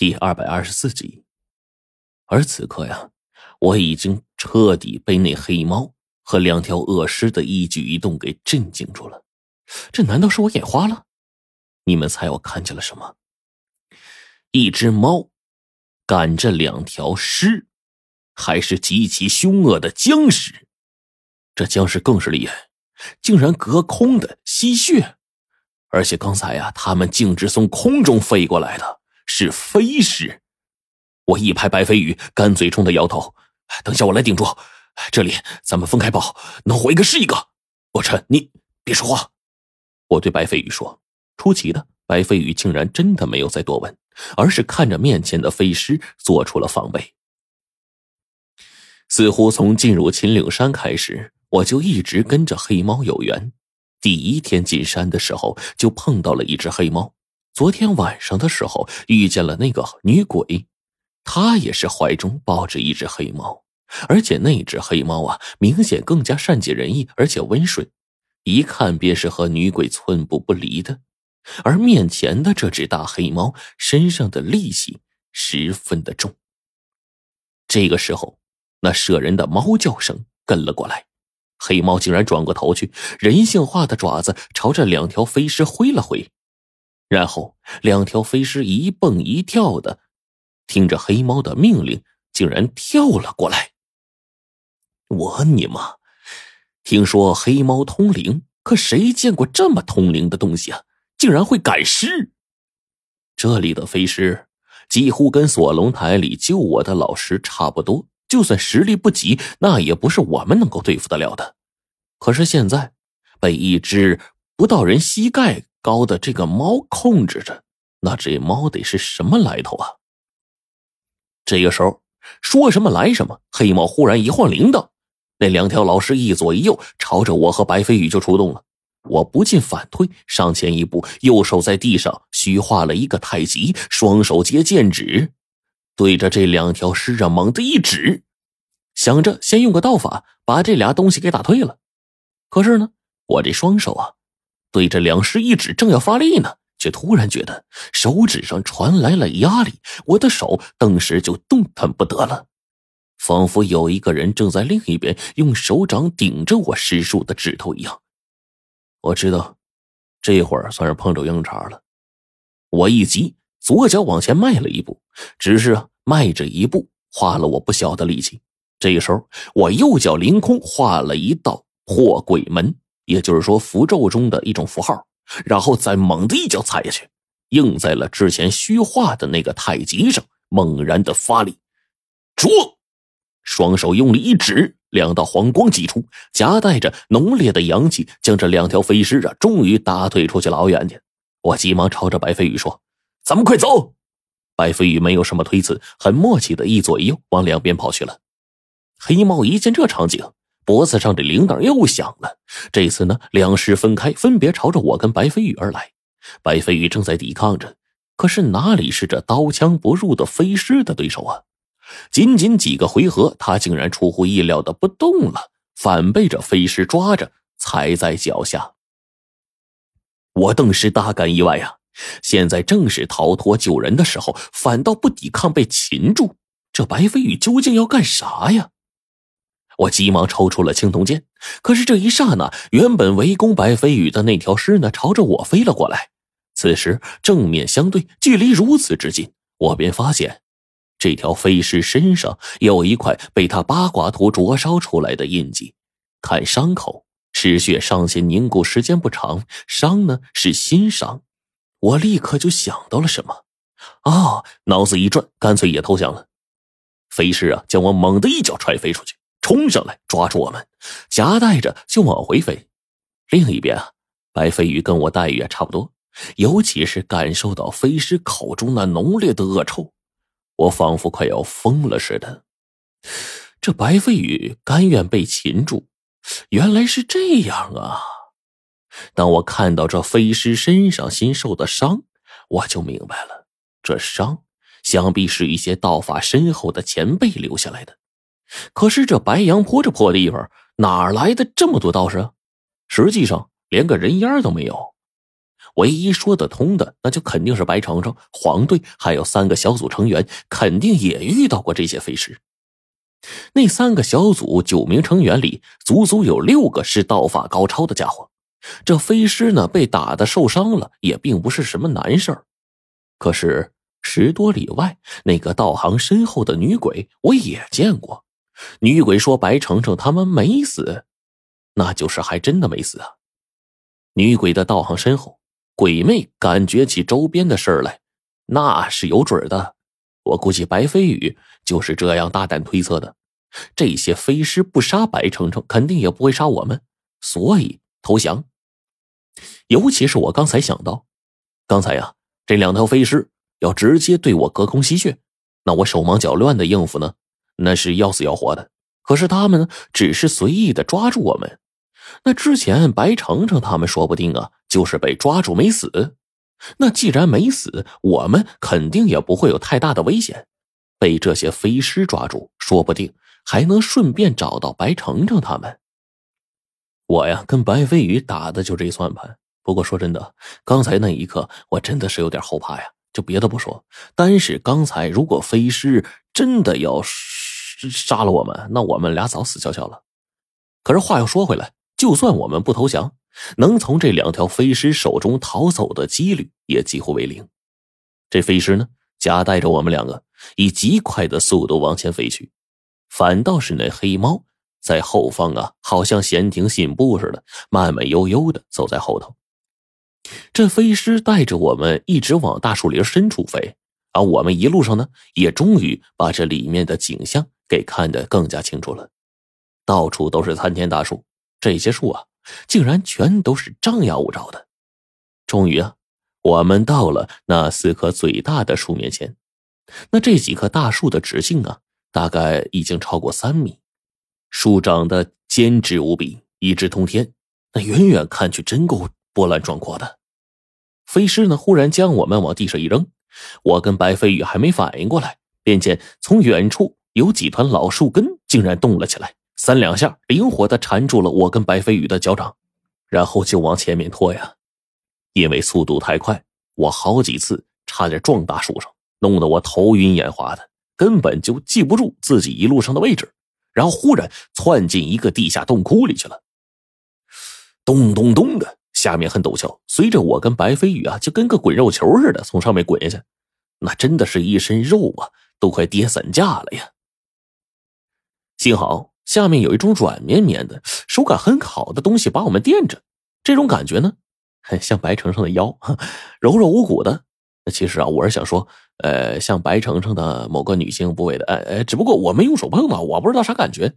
第二百二十四集。而此刻呀，我已经彻底被那黑猫和两条恶尸的一举一动给震惊住了。这难道是我眼花了？你们猜我看见了什么？一只猫赶着两条尸，还是极其凶恶的僵尸。这僵尸更是厉害，竟然隔空的吸血，而且刚才呀，他们径直从空中飞过来的。是飞尸，我一拍白飞宇，干脆冲他摇头：“等下我来顶住，这里咱们分开跑，能活一个是一个。”我晨，你别说话。我对白飞宇说：“出奇的，白飞宇竟然真的没有再多问，而是看着面前的飞尸做出了防备。似乎从进入秦岭山开始，我就一直跟着黑猫有缘。第一天进山的时候，就碰到了一只黑猫。”昨天晚上的时候遇见了那个女鬼，她也是怀中抱着一只黑猫，而且那只黑猫啊，明显更加善解人意，而且温顺，一看便是和女鬼寸步不离的。而面前的这只大黑猫身上的戾气十分的重。这个时候，那摄人的猫叫声跟了过来，黑猫竟然转过头去，人性化的爪子朝着两条飞尸挥了挥。然后，两条飞尸一蹦一跳的，听着黑猫的命令，竟然跳了过来。我你妈！听说黑猫通灵，可谁见过这么通灵的东西啊？竟然会赶尸！这里的飞尸几乎跟锁龙台里救我的老师差不多，就算实力不及，那也不是我们能够对付得了的。可是现在，被一只不到人膝盖。高的这个猫控制着，那这猫得是什么来头啊？这个时候说什么来什么，黑猫忽然一晃铃铛，那两条老师一左一右朝着我和白飞宇就出动了。我不禁反退，上前一步，右手在地上虚画了一个太极，双手接剑指，对着这两条尸啊猛地一指，想着先用个道法把这俩东西给打退了。可是呢，我这双手啊。对着两师一指，正要发力呢，却突然觉得手指上传来了压力，我的手顿时就动弹不得了，仿佛有一个人正在另一边用手掌顶着我师叔的指头一样。我知道，这会儿算是碰着硬茬了。我一急，左脚往前迈了一步，只是迈着一步，花了我不小的力气。这时候，我右脚凌空画了一道破鬼门。也就是说，符咒中的一种符号，然后再猛地一脚踩下去，应在了之前虚化的那个太极上，猛然的发力，捉，双手用力一指，两道黄光击出，夹带着浓烈的阳气，将这两条飞尸啊，终于打退出去老远去。我急忙朝着白飞宇说：“咱们快走！”白飞宇没有什么推辞，很默契的一左一右往两边跑去了。黑猫一见这场景。脖子上的铃铛又响了。这次呢，两尸分开，分别朝着我跟白飞宇而来。白飞宇正在抵抗着，可是哪里是这刀枪不入的飞尸的对手啊？仅仅几个回合，他竟然出乎意料的不动了，反被这飞尸抓着踩在脚下。我顿时大感意外呀！现在正是逃脱救人的时候，反倒不抵抗被擒住，这白飞宇究竟要干啥呀？我急忙抽出了青铜剑，可是这一刹那，原本围攻白飞宇的那条尸呢，朝着我飞了过来。此时正面相对，距离如此之近，我便发现，这条飞尸身上有一块被他八卦图灼烧出来的印记。看伤口，失血尚且凝固时间不长，伤呢是新伤。我立刻就想到了什么，啊，脑子一转，干脆也投降了。飞尸啊，将我猛地一脚踹飞出去。冲上来抓住我们，夹带着就往回飞。另一边啊，白飞宇跟我待遇也差不多，尤其是感受到飞尸口中那浓烈的恶臭，我仿佛快要疯了似的。这白飞宇甘愿被擒住，原来是这样啊！当我看到这飞尸身上新受的伤，我就明白了，这伤想必是一些道法深厚的前辈留下来的。可是这白杨坡这破地方哪来的这么多道士？实际上连个人烟都没有。唯一说得通的，那就肯定是白程程、黄队还有三个小组成员，肯定也遇到过这些飞尸。那三个小组九名成员里，足足有六个是道法高超的家伙。这飞尸呢，被打的受伤了，也并不是什么难事儿。可是十多里外那个道行深厚的女鬼，我也见过。女鬼说白程程他们没死，那就是还真的没死啊。女鬼的道行深厚，鬼魅感觉起周边的事儿来，那是有准的。我估计白飞宇就是这样大胆推测的。这些飞尸不杀白程程，肯定也不会杀我们，所以投降。尤其是我刚才想到，刚才呀，这两条飞尸要直接对我隔空吸血，那我手忙脚乱的应付呢，那是要死要活的。可是他们呢，只是随意的抓住我们。那之前白程程他们说不定啊，就是被抓住没死。那既然没死，我们肯定也不会有太大的危险。被这些飞尸抓住，说不定还能顺便找到白程程他们。我呀，跟白飞宇打的就这算盘。不过说真的，刚才那一刻，我真的是有点后怕呀。就别的不说，单是刚才，如果飞尸真的要杀了我们，那我们俩早死翘翘了。可是话又说回来，就算我们不投降。能从这两条飞尸手中逃走的几率也几乎为零。这飞尸呢，夹带着我们两个，以极快的速度往前飞去。反倒是那黑猫在后方啊，好像闲庭信步似的，慢慢悠悠的走在后头。这飞尸带着我们一直往大树林深处飞，而我们一路上呢，也终于把这里面的景象给看得更加清楚了。到处都是参天大树，这些树啊。竟然全都是张牙舞爪的。终于啊，我们到了那四棵最大的树面前。那这几棵大树的直径啊，大概已经超过三米，树长得坚直无比，一直通天。那远远看去，真够波澜壮阔的。飞狮呢，忽然将我们往地上一扔，我跟白飞宇还没反应过来，便见从远处有几团老树根竟然动了起来。三两下，灵活的缠住了我跟白飞宇的脚掌，然后就往前面拖呀。因为速度太快，我好几次差点撞大树上，弄得我头晕眼花的，根本就记不住自己一路上的位置。然后忽然窜进一个地下洞窟里去了。咚咚咚的，下面很陡峭，随着我跟白飞宇啊，就跟个滚肉球似的从上面滚下去，那真的是一身肉啊，都快跌散架了呀。幸好。下面有一种软绵绵的、手感很好的东西把我们垫着，这种感觉呢，像白程程的腰，柔柔无骨的。其实啊，我是想说，呃，像白程程的某个女性部位的，哎哎，只不过我没用手碰到，我不知道啥感觉。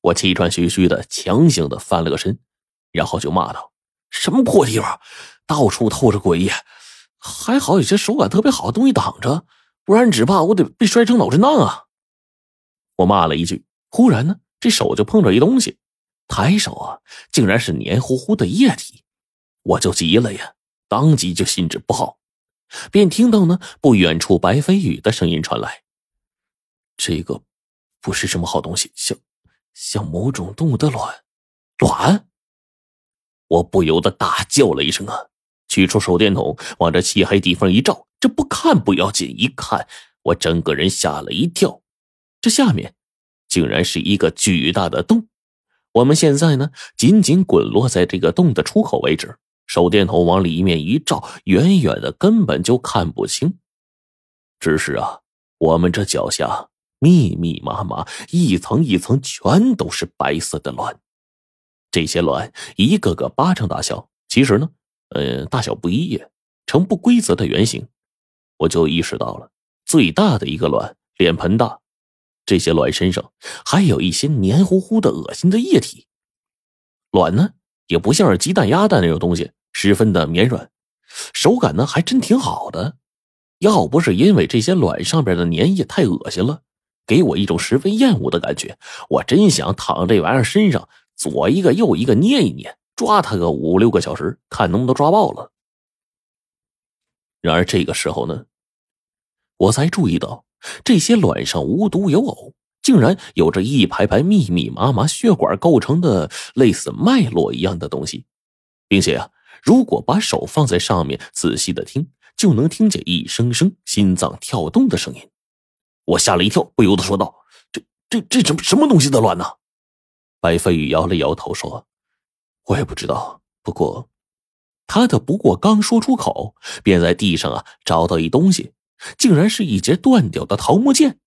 我气喘吁吁的，强行的翻了个身，然后就骂道：“什么破地方，到处透着诡异，还好有些手感特别好的东西挡着，不然只怕我得被摔成脑震荡啊！”我骂了一句。忽然呢，这手就碰着一东西，抬手啊，竟然是黏糊糊的液体，我就急了呀，当即就心知不好，便听到呢不远处白飞宇的声音传来：“这个不是什么好东西，像像某种动物的卵，卵！”我不由得大叫了一声啊，取出手电筒往这漆黑地方一照，这不看不要紧，一看我整个人吓了一跳，这下面。竟然是一个巨大的洞，我们现在呢，仅仅滚落在这个洞的出口位置，手电筒往里面一照，远远的根本就看不清。只是啊，我们这脚下密密麻麻，一层一层，全都是白色的卵，这些卵一个个巴掌大小，其实呢，呃，大小不一，呈不规则的圆形。我就意识到了，最大的一个卵脸盆大。这些卵身上还有一些黏糊糊的、恶心的液体。卵呢，也不像是鸡蛋、鸭蛋那种东西，十分的绵软，手感呢还真挺好的。要不是因为这些卵上边的粘液太恶心了，给我一种十分厌恶的感觉，我真想躺这玩意儿身上左一个右一个捏一捏，抓它个五六个小时，看能不能抓爆了。然而这个时候呢，我才注意到。这些卵上无独有偶，竟然有着一排排密密麻麻血管构成的类似脉络一样的东西，并且啊，如果把手放在上面仔细的听，就能听见一声声心脏跳动的声音。我吓了一跳，不由得说道：“这、这、这什么什么东西的卵呢？”白飞宇摇了摇头说：“我也不知道。不过，他的不过刚说出口，便在地上啊找到一东西，竟然是一截断掉的桃木剑。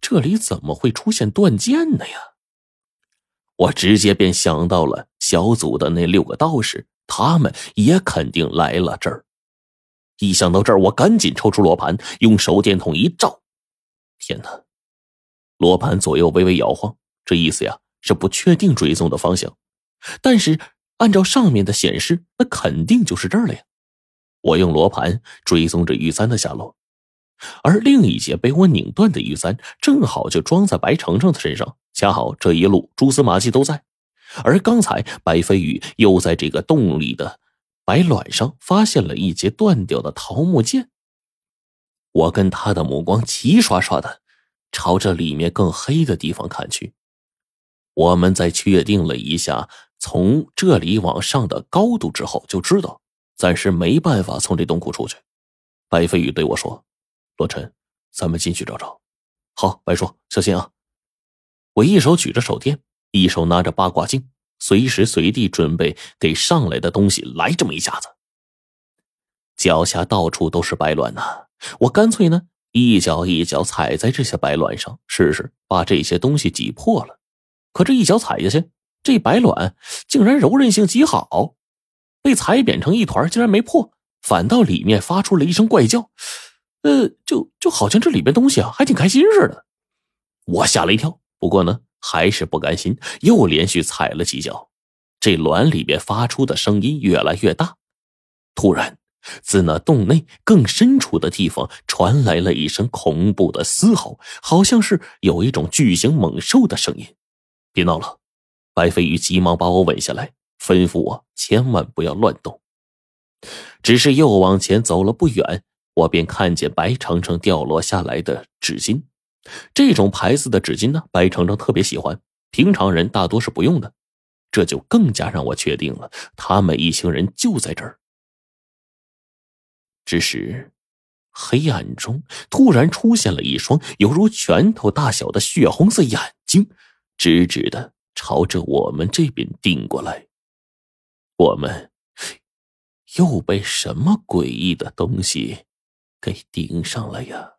这里怎么会出现断剑呢呀？”我直接便想到了小组的那六个道士，他们也肯定来了这儿。一想到这儿，我赶紧抽出罗盘，用手电筒一照，天哪！罗盘左右微微摇晃，这意思呀是不确定追踪的方向。但是按照上面的显示，那肯定就是这儿了呀。我用罗盘追踪着玉簪的下落，而另一节被我拧断的玉簪，正好就装在白程程的身上。恰好这一路蛛丝马迹都在，而刚才白飞宇又在这个洞里的白卵上发现了一截断掉的桃木剑。我跟他的目光齐刷刷的朝着里面更黑的地方看去。我们在确定了一下从这里往上的高度之后，就知道暂时没办法从这洞窟出去。白飞宇对我说：“罗晨，咱们进去找找。”好，白叔，小心啊。我一手举着手电，一手拿着八卦镜，随时随地准备给上来的东西来这么一下子。脚下到处都是白卵呐，我干脆呢一脚一脚踩在这些白卵上，试试把这些东西挤破了。可这一脚踩下去，这白卵竟然柔韧性极好，被踩扁成一团，竟然没破，反倒里面发出了一声怪叫，呃，就就好像这里边东西啊还挺开心似的。我吓了一跳。不过呢，还是不甘心，又连续踩了几脚，这卵里边发出的声音越来越大。突然，自那洞内更深处的地方传来了一声恐怖的嘶吼，好像是有一种巨型猛兽的声音。别闹了！白飞鱼急忙把我稳下来，吩咐我千万不要乱动。只是又往前走了不远，我便看见白程程掉落下来的纸巾。这种牌子的纸巾呢，白程程特别喜欢，平常人大多是不用的，这就更加让我确定了，他们一行人就在这儿。只是，黑暗中突然出现了一双犹如拳头大小的血红色眼睛，直直的朝着我们这边盯过来。我们又被什么诡异的东西给盯上了呀？